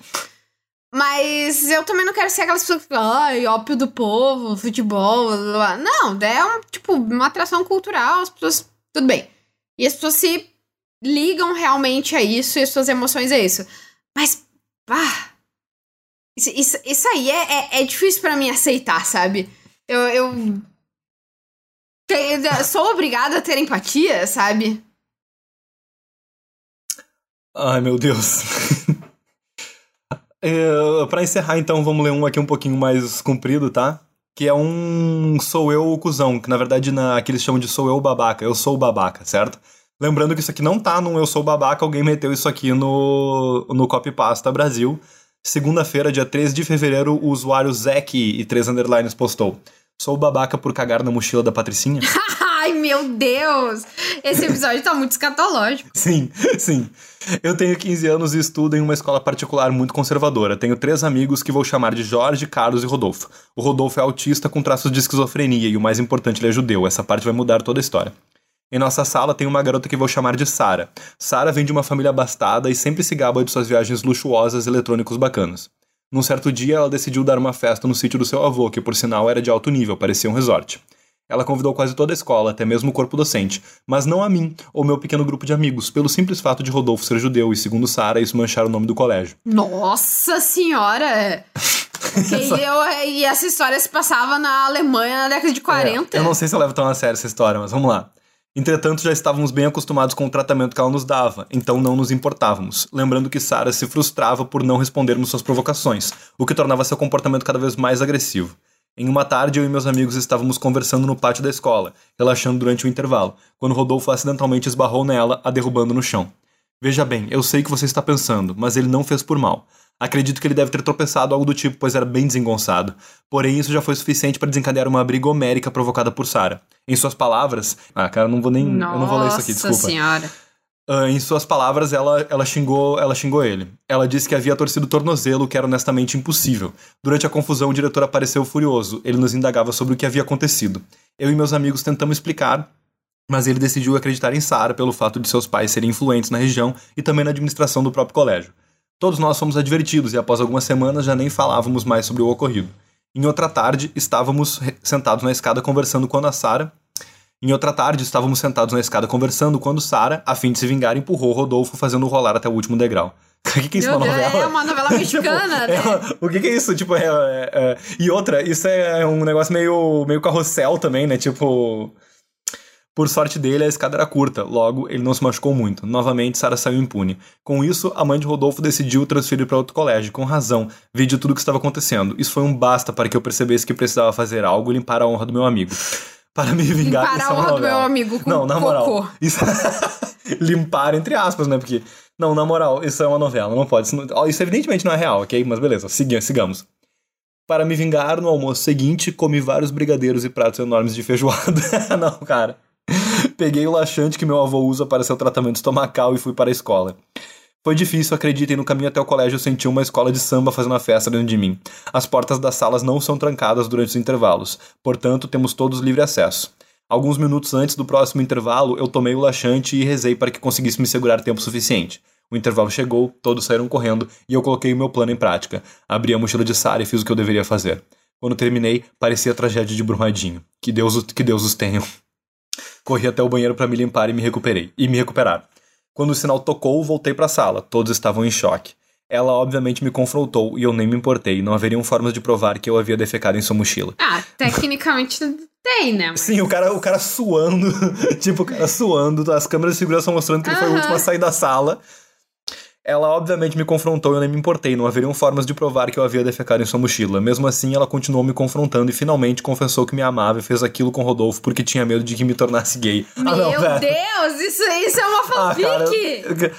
Mas eu também não quero ser aquelas pessoas que ficam, ai, ópio do povo, futebol, blá, blá, blá." Não, é um, tipo, uma atração cultural, as pessoas. Tudo bem. E as pessoas se ligam realmente a isso e as suas emoções a isso. Mas, isso, isso, isso aí é, é, é difícil pra mim aceitar, sabe? Eu, eu sou obrigada a ter empatia, sabe? Ai, meu Deus. é, pra encerrar, então, vamos ler um aqui um pouquinho mais comprido, tá? Que é um Sou Eu o Cusão, que na verdade na, aqui eles chamam de Sou Eu Babaca. Eu sou o babaca, certo? Lembrando que isso aqui não tá no Eu Sou Babaca, alguém meteu isso aqui no, no Copy Pasta Brasil. Segunda-feira, dia 13 de fevereiro, o usuário Zek e três underlines postou. Sou o babaca por cagar na mochila da Patricinha? Ai, meu Deus! Esse episódio tá muito escatológico. Sim, sim. Eu tenho 15 anos e estudo em uma escola particular muito conservadora. Tenho três amigos que vou chamar de Jorge, Carlos e Rodolfo. O Rodolfo é autista com traços de esquizofrenia e o mais importante, ele é judeu. Essa parte vai mudar toda a história. Em nossa sala tem uma garota que vou chamar de Sara. Sara vem de uma família abastada e sempre se gaba de suas viagens luxuosas e eletrônicos bacanas. Num certo dia, ela decidiu dar uma festa no sítio do seu avô, que por sinal era de alto nível, parecia um resort. Ela convidou quase toda a escola, até mesmo o corpo docente, mas não a mim ou meu pequeno grupo de amigos, pelo simples fato de Rodolfo ser judeu e, segundo Sara, isso manchar o nome do colégio. Nossa senhora! e, eu- e essa história se passava na Alemanha na década de 40. É, eu não sei se eu levo tão a sério essa história, mas vamos lá. Entretanto, já estávamos bem acostumados com o tratamento que ela nos dava, então não nos importávamos. Lembrando que Sara se frustrava por não respondermos suas provocações, o que tornava seu comportamento cada vez mais agressivo. Em uma tarde, eu e meus amigos estávamos conversando no pátio da escola, relaxando durante o intervalo, quando Rodolfo acidentalmente esbarrou nela, a derrubando no chão. Veja bem, eu sei o que você está pensando, mas ele não fez por mal. Acredito que ele deve ter tropeçado algo do tipo, pois era bem desengonçado. Porém, isso já foi suficiente para desencadear uma briga homérica provocada por Sara. Em suas palavras. Ah, cara, eu não vou nem. eu não vou ler isso aqui, Nossa desculpa. senhora. Ah, em suas palavras, ela, ela, xingou, ela xingou ele. Ela disse que havia torcido o tornozelo, que era honestamente impossível. Durante a confusão, o diretor apareceu furioso. Ele nos indagava sobre o que havia acontecido. Eu e meus amigos tentamos explicar, mas ele decidiu acreditar em Sara pelo fato de seus pais serem influentes na região e também na administração do próprio colégio. Todos nós fomos advertidos e após algumas semanas já nem falávamos mais sobre o ocorrido. Em outra tarde, estávamos sentados na escada conversando quando a Sara. Em outra tarde, estávamos sentados na escada conversando quando Sara, a fim de se vingar, empurrou Rodolfo fazendo rolar até o último degrau. O que, que é isso, Meu uma Deus, novela? é uma novela mexicana, Tipo, né? é o que, que é isso? Tipo, é, é- é- E outra, isso é um negócio meio, meio carrossel também, né? Tipo. Por sorte dele, a escada era curta, logo ele não se machucou muito. Novamente, Sara saiu impune. Com isso, a mãe de Rodolfo decidiu transferir para outro colégio, com razão, vide tudo o que estava acontecendo. Isso foi um basta para que eu percebesse que precisava fazer algo e limpar a honra do meu amigo. Para me vingar Limpar isso a é honra do novela. meu amigo com Não, na cocô. moral. Isso... limpar entre aspas, né? Porque. Não, na moral, isso é uma novela, não pode. Isso, não- isso evidentemente não é real, ok? Mas beleza, siga- sigamos. Para me vingar, no almoço seguinte, comi vários brigadeiros e pratos enormes de feijoada. não, cara. Peguei o laxante que meu avô usa para seu tratamento estomacal e fui para a escola. Foi difícil, acreditem, no caminho até o colégio eu senti uma escola de samba fazendo a festa dentro de mim. As portas das salas não são trancadas durante os intervalos, portanto temos todos livre acesso. Alguns minutos antes do próximo intervalo, eu tomei o laxante e rezei para que conseguisse me segurar tempo suficiente. O intervalo chegou, todos saíram correndo e eu coloquei o meu plano em prática. Abri a mochila de Sara e fiz o que eu deveria fazer. Quando terminei, parecia a tragédia de Brumadinho. Que Deus, que Deus os tenha. Corri até o banheiro para me limpar e me recuperei. E me recuperar. Quando o sinal tocou, voltei para a sala. Todos estavam em choque. Ela obviamente me confrontou e eu nem me importei. Não haveriam formas de provar que eu havia defecado em sua mochila. Ah, tecnicamente tem, né? Mas- Sim, o cara, o cara suando, tipo, o cara suando, as câmeras de segurança mostrando que ele foi o último a sair da sala. Ela obviamente me confrontou e eu nem me importei, não haveriam formas de provar que eu havia defecado em sua mochila. Mesmo assim, ela continuou me confrontando e finalmente confessou que me amava e fez aquilo com Rodolfo porque tinha medo de que me tornasse gay. ah, não, Meu. Deus, isso, isso é uma Ah, fanfic! cara,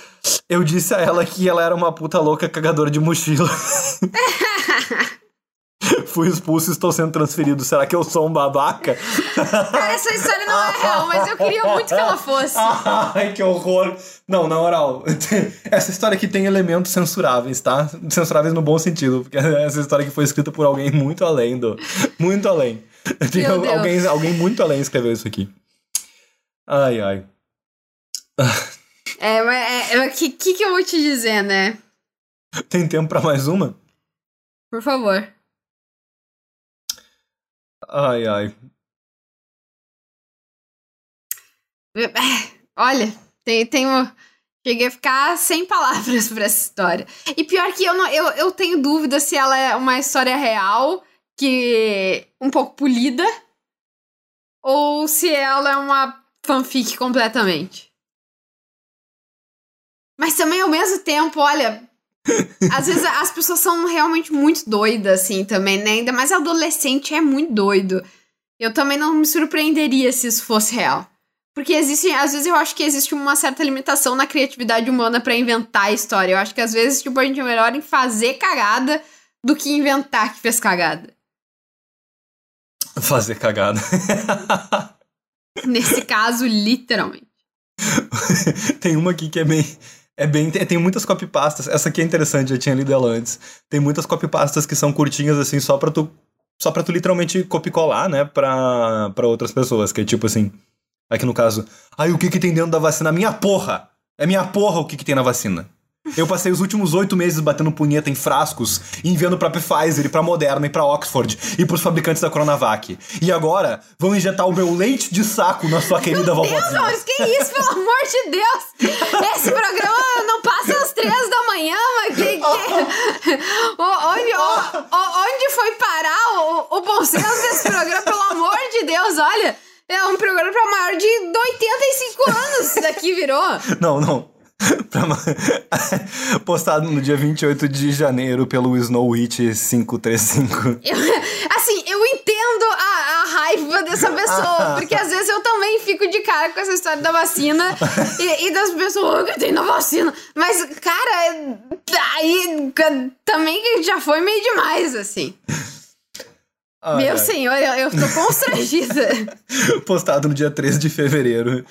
eu, eu disse a ela que ela era uma puta louca cagadora de mochila. Fui expulso e estou sendo transferido. Será que eu sou um babaca? Cara, essa história não é real, mas eu queria muito que ela fosse. Ai, que horror. Não, na moral, essa história aqui tem elementos censuráveis, tá? Censuráveis no bom sentido, porque essa história aqui foi escrita por alguém muito além do. Muito além. Alguém, alguém muito além escreveu isso aqui. Ai, ai. É, mas é, o que, que, que eu vou te dizer, né? Tem tempo pra mais uma? Por favor. Ai, ai. Olha, tem, um- Cheguei a ficar sem palavras pra essa história. E pior que eu, não, eu, eu tenho dúvida se ela é uma história real, que um pouco polida, ou se ela é uma fanfic completamente. Mas também ao mesmo tempo, olha, às vezes as pessoas são realmente muito doidas, assim, também, né? Ainda mais adolescente é muito doido. Eu também não me surpreenderia se isso fosse real. Porque existe, às vezes eu acho que existe uma certa limitação na criatividade humana pra inventar a história. Eu acho que às vezes, tipo, a gente é melhor em fazer cagada do que inventar que fez cagada. Fazer cagada. Nesse caso, literalmente. tem uma aqui que é bem. É bem. Tem, muitas copypastas. Essa aqui é interessante, eu tinha lido ela antes. Tem muitas copypastas que são curtinhas, assim, só pra tu. Só pra tu literalmente copicolar, né? Pra, pra outras pessoas. Que é tipo assim. Aqui no caso. Ai, o que que tem dentro da vacina? Minha porra! É minha porra o que que tem na vacina. Eu passei os últimos oito meses batendo punheta em frascos e enviando pra Pfizer e pra Moderna e pra Oxford e pros fabricantes da Coronavac. E agora vão injetar o meu leite de saco na sua querida Deus, vovozinha. Maurício, que isso, pelo amor de Deus! Esse programa não passa às três da manhã, mas que. que... O- Onde, o- onde foi parar o, o bom senso desse programa, pelo amor de Deus? Olha, é um programa pra maior de 85 anos, daqui virou. Não, não. Postado no dia 28 de janeiro pelo Snowwitch 535. Eu- assim, eu entendo a, a raiva dessa pessoa, porque às vezes eu também fico de cara com essa história da vacina e, e das pessoas "Oh, que tem na vacina. Mas, cara, aí também já foi meio demais, assim. Ai, Meu senhor, eu, eu tô constrangida. Postado no dia 13 de fevereiro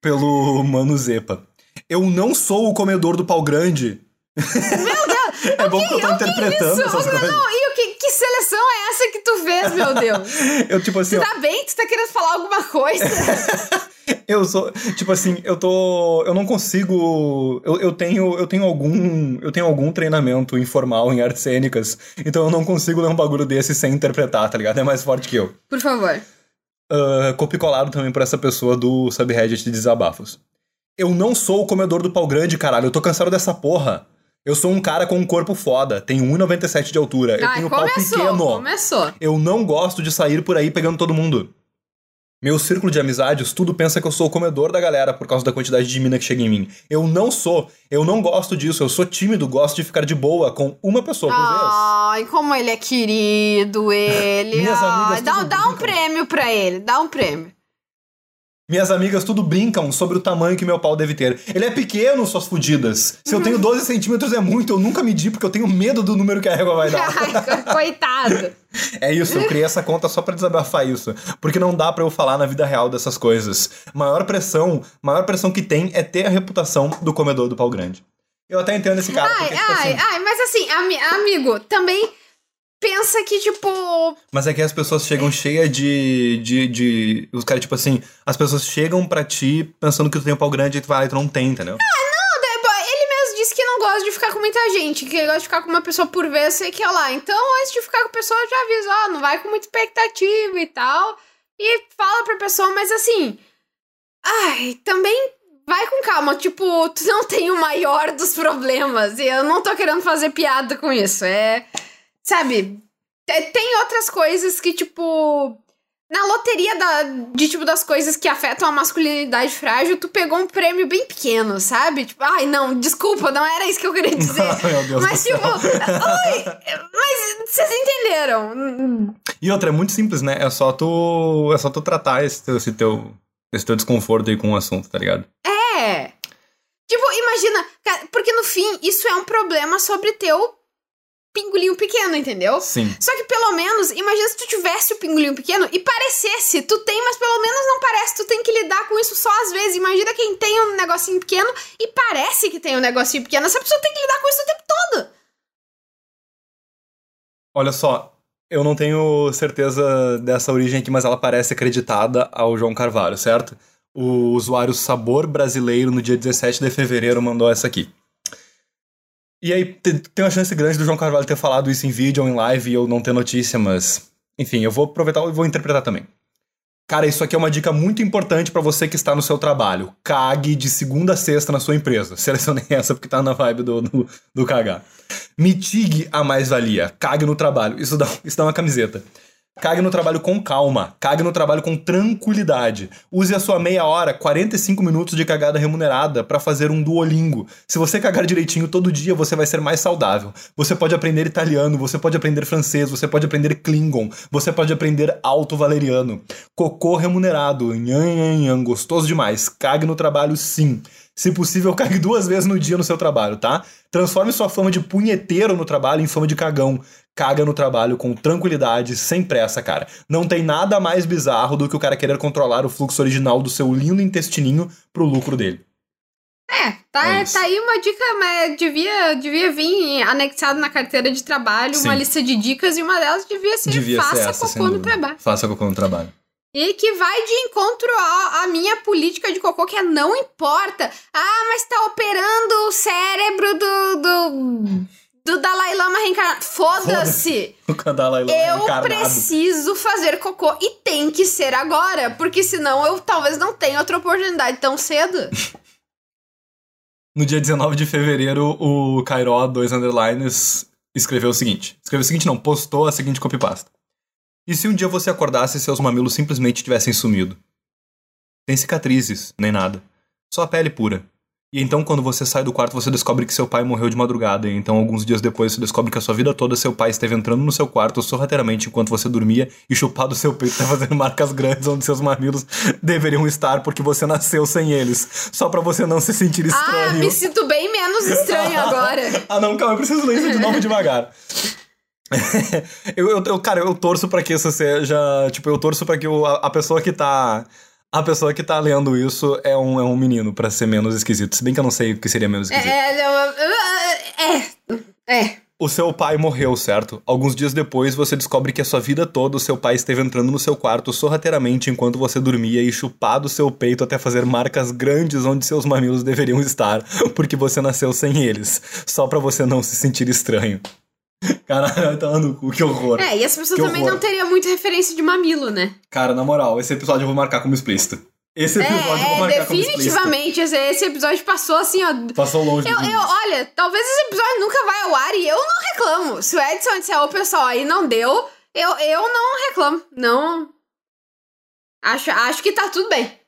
pelo Mano Zepa. Eu não sou o comedor do pau grande. Meu Deus! É bom que eu tô interpretando isso? essas Não, coisas. não, e o que, que seleção é essa que tu fez, meu Deus? Eu, tipo assim, Tu ó, tá bem? Tu tá querendo falar alguma coisa? Eu sou, tipo assim, eu tô, eu não consigo, eu, eu tenho, eu tenho algum, eu tenho algum treinamento informal em artes cênicas, então eu não consigo ler um bagulho desse sem interpretar, tá ligado? É mais forte que eu. Por favor. Uh, copicolado também por essa pessoa do subreddit de desabafos. Eu não sou o comedor do pau grande, caralho, eu tô cansado dessa porra. Eu sou um cara com um corpo foda, tenho 1,97 de altura, eu Ai, tenho um pau começou, pequeno. começou. Eu não gosto de sair por aí pegando todo mundo. Meu círculo de amizades, tudo pensa que eu sou o comedor da galera por causa da quantidade de mina que chega em mim. Eu não sou. Eu não gosto disso. Eu sou tímido, gosto de ficar de boa com uma pessoa por vez. Ai, como ele é querido, ele. Minhas Ai, amigas dá, dá um prêmio pra ele, dá um prêmio. Minhas amigas tudo brincam sobre o tamanho que meu pau deve ter. Ele é pequeno, suas fudidas. Se eu tenho 12 centímetros é muito, eu nunca medi porque eu tenho medo do número que a régua vai dar. Ai, coitado. É isso, eu criei essa conta só pra desabafar isso. Porque não dá pra eu falar na vida real dessas coisas. Maior pressão, maior pressão que tem é ter a reputação do comedor do pau grande. Eu até entendo esse cara. Ai, porque, tipo ai, assim, ai, mas assim, ami- amigo, também pensa que, tipo. Mas é que as pessoas chegam cheias de, de, de. Os caras, tipo assim, as pessoas chegam pra ti pensando que tu tem um pau grande e tu vai lá e tu não tem, entendeu? não, de- Ele mesmo disse que não gosta de ficar com muita gente, que ele gosta de ficar com uma pessoa por vez, sei que é lá. Então, antes de ficar com a pessoa, já avisa, ó, não vai com muita expectativa e tal. E fala pra pessoa, mas assim. Ai, também vai com calma. Tipo, tu não tem o maior dos problemas. E eu não tô querendo fazer piada com isso. É. Sabe? te- Tem outras coisas que, tipo. Na loteria da, de, tipo, das coisas que afetam a masculinidade frágil, tu pegou um prêmio bem pequeno, sabe? Tipo, ai, não, desculpa, não era isso que eu queria dizer. Meu Deus mas, tipo, oi, mas vocês entenderam. E outra, é muito simples, né? É só tu. É só tu tratar esse teu, esse teu, esse teu desconforto aí com o assunto, tá ligado? É. Tipo, imagina, porque no fim, isso é um problema sobre teu pingolinho pequeno, entendeu? Sim. Só que pelo menos, imagina se tu tivesse o pingolinho pequeno e parecesse, tu tem, mas pelo menos não parece, tu tem que lidar com isso só às vezes. Imagina quem tem um negocinho pequeno e parece que tem um negocinho pequeno, essa pessoa tem que lidar com isso o tempo todo. Olha só, eu não tenho certeza dessa origem aqui, mas ela parece acreditada ao João Carvalho, certo? O usuário Sabor Brasileiro, no dia 17 de fevereiro, mandou essa aqui. E aí, te- tem uma chance grande do João Carvalho ter falado isso em vídeo ou em live e eu não ter notícia, mas. Enfim, eu vou aproveitar e vou interpretar também. Cara, isso aqui é uma dica muito importante pra você que está no seu trabalho. Cague de segunda a sexta na sua empresa. Selecionei essa porque tá na vibe do, do, do cagar. Mitigue a mais-valia. Cague no trabalho. Isso dá, isso dá uma camiseta. Cague no trabalho com calma. Cague no trabalho com tranquilidade. Use a sua meia hora, 45 minutos de cagada remunerada para fazer um duolingo. Se você cagar direitinho todo dia, você vai ser mais saudável. Você pode aprender italiano, você pode aprender francês, você pode aprender klingon, você pode aprender alto valeriano. Cocô remunerado. Nhan, nhan, nhan. Gostoso demais. Cague no trabalho, sim. Se possível, cague duas vezes no dia no seu trabalho, tá? Transforme sua fama de punheteiro no trabalho em fama de cagão. Caga no trabalho com tranquilidade, sem pressa, cara. Não tem nada mais bizarro do que o cara querer controlar o fluxo original do seu lindo intestininho pro lucro dele. É, tá, É isso. tá aí uma dica, mas devia, devia vir anexado na carteira de trabalho uma Sim. lista de dicas e uma delas devia ser Devia faça ser essa, cocô no trabalho. Faça cocô no trabalho. E que vai de encontro à, minha política de cocô, que é não importa. Ah, mas tá operando o cérebro do. do, do Dalai Lama reencarnado. Foda-se! Lama Eu preciso fazer cocô e tem que ser agora, porque senão eu talvez não tenha outra oportunidade tão cedo. No dia 19 de fevereiro, o Cairó, dois underlines, escreveu o seguinte. Escreveu o seguinte, não, postou a seguinte copypasta. E se um dia você acordasse e seus mamilos simplesmente tivessem sumido? Sem cicatrizes, nem nada. Só a pele pura. E então, quando você sai do quarto, você descobre que seu pai morreu de madrugada. E então, alguns dias depois, você descobre que a sua vida toda seu pai esteve entrando no seu quarto sorrateiramente enquanto você dormia e chupado seu peito tá fazendo marcas grandes onde seus mamilos deveriam estar porque você nasceu sem eles. Só pra você não se sentir Ah, estranho. me sinto bem menos estranho agora. Ah, não, calma, eu preciso ler isso de novo devagar. Eu, eu, eu- cara, eu torço pra que isso seja. Tipo, eu torço pra que o- a, a pessoa que tá. A pessoa que tá lendo isso é um, é um menino, pra ser menos esquisito. Se bem que eu não sei o que seria menos É, esquisito. é, é, é, é. O seu pai morreu, certo? Alguns dias depois, você descobre que a sua vida toda o seu pai esteve entrando no seu quarto sorrateiramente enquanto você dormia e chupado seu peito até fazer marcas grandes onde seus mamilos deveriam estar, porque você nasceu sem eles, só pra você não se sentir estranho. Caralho, tá no cu, que horror. É, e as pessoas Que também horror. não teriam muita referência de mamilo, né? Cara, na moral, esse episódio eu vou marcar como explícito. Esse episódio eu vou É, marcar como explícito. definitivamente. Esse, episódio passou assim, ó. Passou longe Eu, eu, olha, talvez esse episódio nunca vai ao ar e eu não reclamo. Se o Edson disser, ô pessoal, aí não deu, eu, eu não reclamo. Não. Acho, acho que tá tudo bem.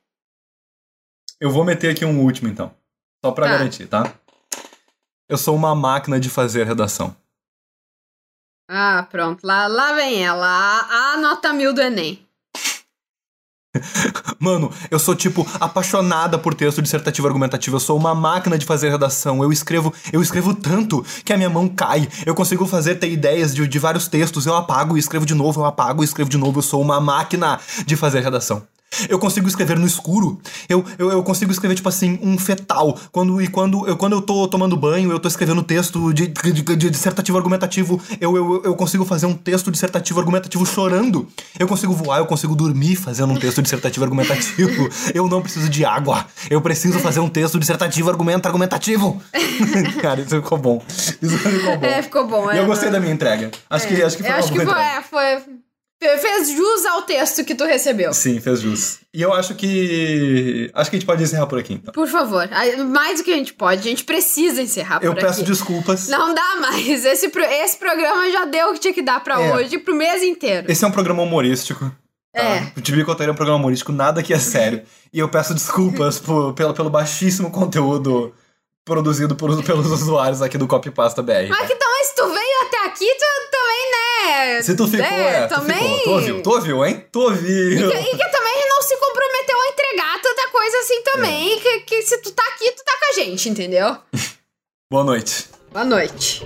Eu vou meter aqui um último, então. Só pra Tá. garantir, tá? Eu sou uma máquina de fazer redação. Ah, pronto. Lá, lá vem ela. A, a nota mil do Enem. Mano, eu sou, tipo, apaixonada por texto dissertativo argumentativo. Eu sou uma máquina de fazer redação. Eu escrevo, eu escrevo tanto que a minha mão cai. Eu consigo fazer ter ideias de, de vários textos. Eu apago e escrevo de novo, eu apago e escrevo de novo. Eu sou uma máquina de fazer redação. Eu consigo escrever no escuro. Eu, eu, eu consigo escrever, tipo assim, um fetal. Quando, e quando eu, quando eu tô tomando banho, eu tô escrevendo texto de, de, de dissertativo argumentativo. Eu, eu, eu consigo fazer um texto dissertativo argumentativo chorando. Eu consigo voar, eu consigo dormir fazendo um texto dissertativo argumentativo. Eu não preciso de água. Eu preciso fazer um texto dissertativo argumento argumentativo. Cara, isso ficou bom. Isso ficou bom. É, ficou bom. E é, eu gostei da minha entrega. Acho que, acho que foi eu acho que é, foi. Fe- Fez jus ao texto que tu recebeu. Sim, fez jus. E eu acho que. Acho que a gente pode encerrar por aqui, então. Por favor. Mais do que a gente pode. A gente precisa encerrar Eu por peço aqui. desculpas. Não dá mais. Esse, pro- esse programa já deu o que tinha que dar pra É. hoje, pro mês inteiro. Esse é um programa humorístico. Tá? É. O Tibi Coteiro é um programa humorístico, nada que é sério. e eu peço desculpas por- pelo, pelo baixíssimo conteúdo produzido por- pelos usuários aqui do Copy Pasta BR. Mas que também, se tu veio até aqui, tu também, né? Se tu ficou, é, tu também. ficou. Tu ouviu? Tu ouviu, hein? Tu ouviu. E que, e que também não se comprometeu a entregar tanta coisa assim também. É. Que, que se tu tá aqui, tu tá com a gente, entendeu? Boa noite. Boa noite.